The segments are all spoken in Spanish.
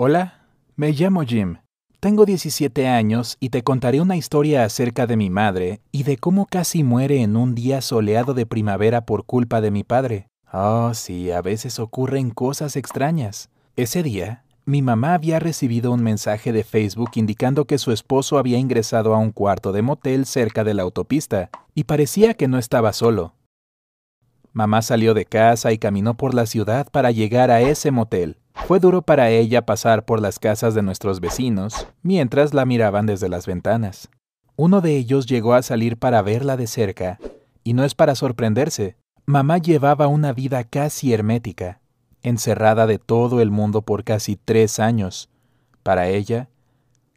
Hola, me llamo Jim. Tengo 17 años y te contaré una historia acerca de mi madre y de cómo casi muere en un día soleado de primavera por culpa de mi padre. Oh, sí, a veces ocurren cosas extrañas. Ese día, mi mamá había recibido un mensaje de Facebook indicando que su esposo había ingresado a un cuarto de motel cerca de la autopista y parecía que no estaba solo. Mamá salió de casa y caminó por la ciudad para llegar a ese motel. Fue duro para ella pasar por las casas de nuestros vecinos mientras la miraban desde las ventanas. Uno de ellos llegó a salir para verla de cerca, y no es para sorprenderse, mamá llevaba una vida casi hermética, encerrada de todo el mundo por casi tres años. Para ella,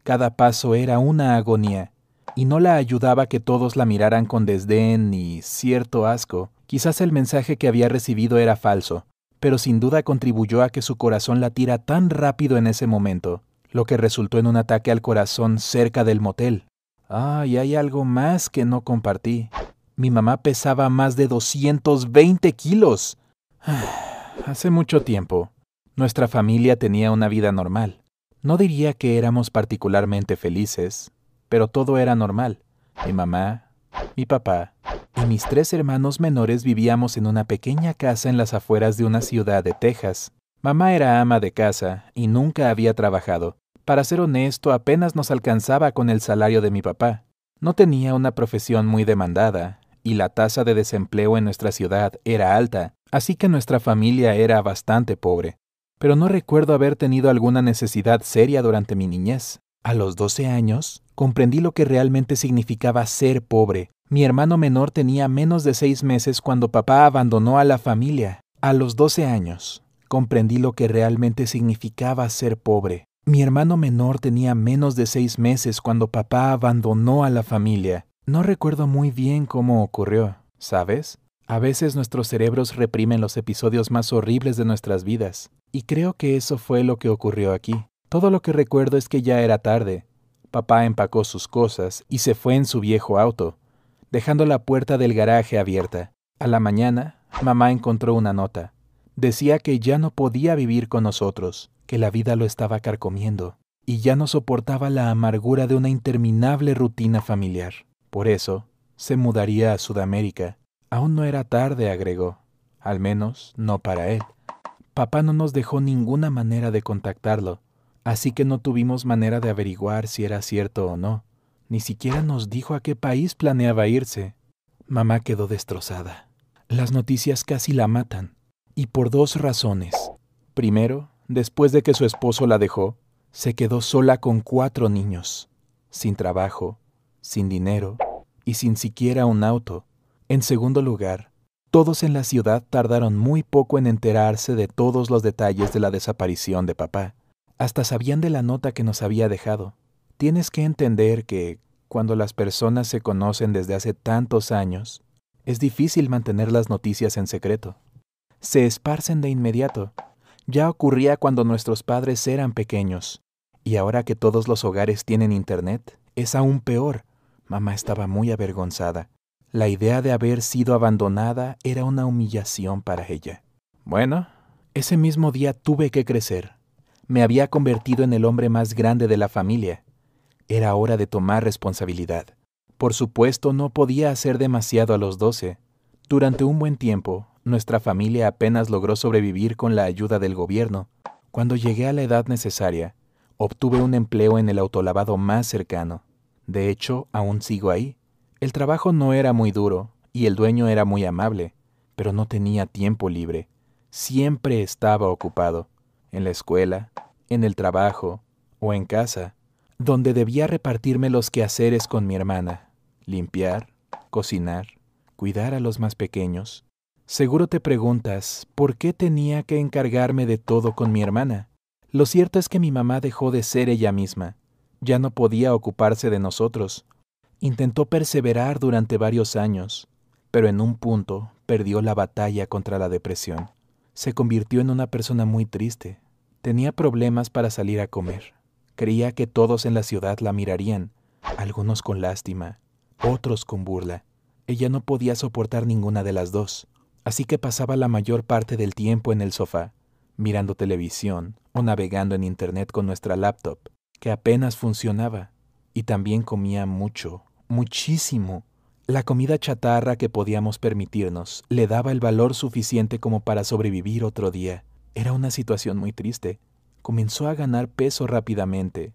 cada paso era una agonía, y no la ayudaba que todos la miraran con desdén y cierto asco. Quizás el mensaje que había recibido era falso, pero sin duda contribuyó a que su corazón latiera tan rápido en ese momento, lo que resultó en un ataque al corazón cerca del motel. Ah, y hay algo más que no compartí. Mi mamá pesaba más de 220 kilos. Hace mucho tiempo, nuestra familia tenía una vida normal. No diría que éramos particularmente felices, pero todo era normal. Mi mamá, mi papá y mis tres hermanos menores vivíamos en una pequeña casa en las afueras de una ciudad de Texas. Mamá era ama de casa y nunca había trabajado. Para ser honesto, apenas nos alcanzaba con el salario de mi papá. No tenía una profesión muy demandada, y la tasa de desempleo en nuestra ciudad era alta, así que nuestra familia era bastante pobre. Pero no recuerdo haber tenido alguna necesidad seria durante mi niñez. A los 12 años, comprendí lo que realmente significaba ser pobre. Mi hermano menor tenía menos de seis meses cuando papá abandonó a la familia. A los 12 años, comprendí lo que realmente significaba ser pobre. Mi hermano menor tenía menos de seis meses cuando papá abandonó a la familia. No recuerdo muy bien cómo ocurrió, ¿sabes? A veces nuestros cerebros reprimen los episodios más horribles de nuestras vidas, y creo que eso fue lo que ocurrió aquí. Todo lo que recuerdo es que ya era tarde. Papá empacó sus cosas y se fue en su viejo auto, dejando la puerta del garaje abierta. A la mañana, mamá encontró una nota. Decía que ya no podía vivir con nosotros, que la vida lo estaba carcomiendo, y ya no soportaba la amargura de una interminable rutina familiar. Por eso, se mudaría a Sudamérica. Aún no era tarde, agregó. Al menos, no para él. Papá no nos dejó ninguna manera de contactarlo, así que no tuvimos manera de averiguar si era cierto o no. Ni siquiera nos dijo a qué país planeaba irse. Mamá quedó destrozada. Las noticias casi la matan, y por dos razones. Primero, después de que su esposo la dejó, se quedó sola con cuatro niños, sin trabajo, sin dinero y sin siquiera un auto. En segundo lugar, todos en la ciudad tardaron muy poco en enterarse de todos los detalles de la desaparición de papá. Hasta sabían de la nota que nos había dejado. Tienes que entender que, cuando las personas se conocen desde hace tantos años, es difícil mantener las noticias en secreto. Se esparcen de inmediato. Ya ocurría cuando nuestros padres eran pequeños, y ahora que todos los hogares tienen Internet, es aún peor. Mamá estaba muy avergonzada. La idea de haber sido abandonada era una humillación para ella. Bueno, ese mismo día tuve que crecer me había convertido en el hombre más grande de la familia. Era hora de tomar responsabilidad. Por supuesto, no podía hacer demasiado a los doce. Durante un buen tiempo, nuestra familia apenas logró sobrevivir con la ayuda del gobierno. Cuando llegué a la edad necesaria, obtuve un empleo en el autolavado más cercano. De hecho, aún sigo ahí. El trabajo no era muy duro y el dueño era muy amable, pero no tenía tiempo libre. Siempre estaba ocupado en la escuela, en el trabajo o en casa, donde debía repartirme los quehaceres con mi hermana, limpiar, cocinar, cuidar a los más pequeños. Seguro te preguntas, ¿por qué tenía que encargarme de todo con mi hermana? Lo cierto es que mi mamá dejó de ser ella misma, ya no podía ocuparse de nosotros. Intentó perseverar durante varios años, pero en un punto perdió la batalla contra la depresión se convirtió en una persona muy triste. Tenía problemas para salir a comer. Creía que todos en la ciudad la mirarían, algunos con lástima, otros con burla. Ella no podía soportar ninguna de las dos, así que pasaba la mayor parte del tiempo en el sofá, mirando televisión o navegando en Internet con nuestra laptop, que apenas funcionaba, y también comía mucho, muchísimo. La comida chatarra que podíamos permitirnos le daba el valor suficiente como para sobrevivir otro día. Era una situación muy triste. Comenzó a ganar peso rápidamente,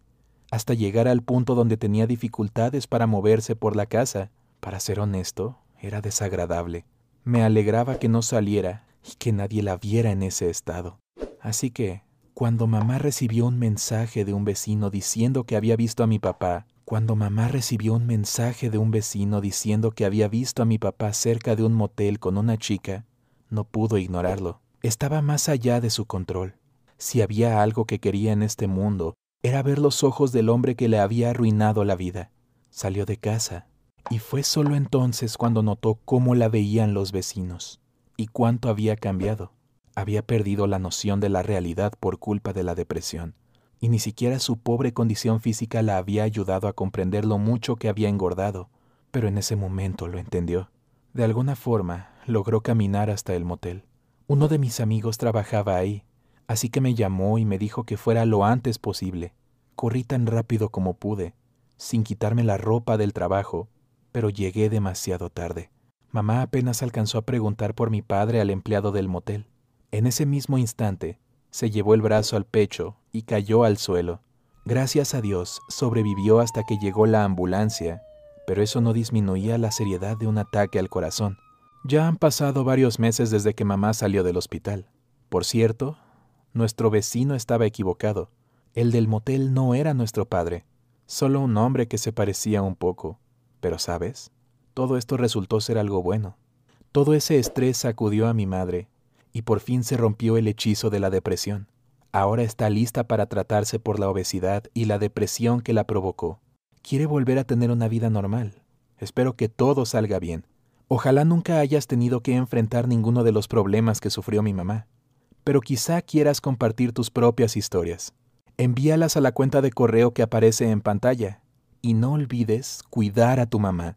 hasta llegar al punto donde tenía dificultades para moverse por la casa. Para ser honesto, era desagradable. Me alegraba que no saliera y que nadie la viera en ese estado. Así que, cuando mamá recibió un mensaje de un vecino diciendo que había visto a mi papá, cuando mamá recibió un mensaje de un vecino diciendo que había visto a mi papá cerca de un motel con una chica, no pudo ignorarlo. Estaba más allá de su control. Si había algo que quería en este mundo, era ver los ojos del hombre que le había arruinado la vida. Salió de casa, y fue solo entonces cuando notó cómo la veían los vecinos y cuánto había cambiado. Había perdido la noción de la realidad por culpa de la depresión y ni siquiera su pobre condición física la había ayudado a comprender lo mucho que había engordado, pero en ese momento lo entendió. De alguna forma, logró caminar hasta el motel. Uno de mis amigos trabajaba ahí, así que me llamó y me dijo que fuera lo antes posible. Corrí tan rápido como pude, sin quitarme la ropa del trabajo, pero llegué demasiado tarde. Mamá apenas alcanzó a preguntar por mi padre al empleado del motel. En ese mismo instante, se llevó el brazo al pecho y cayó al suelo. Gracias a Dios, sobrevivió hasta que llegó la ambulancia, pero eso no disminuía la seriedad de un ataque al corazón. Ya han pasado varios meses desde que mamá salió del hospital. Por cierto, nuestro vecino estaba equivocado. El del motel no era nuestro padre, solo un hombre que se parecía un poco. Pero sabes, todo esto resultó ser algo bueno. Todo ese estrés sacudió a mi madre y por fin se rompió el hechizo de la depresión. Ahora está lista para tratarse por la obesidad y la depresión que la provocó. Quiere volver a tener una vida normal. Espero que todo salga bien. Ojalá nunca hayas tenido que enfrentar ninguno de los problemas que sufrió mi mamá. Pero quizá quieras compartir tus propias historias. Envíalas a la cuenta de correo que aparece en pantalla. Y no olvides cuidar a tu mamá.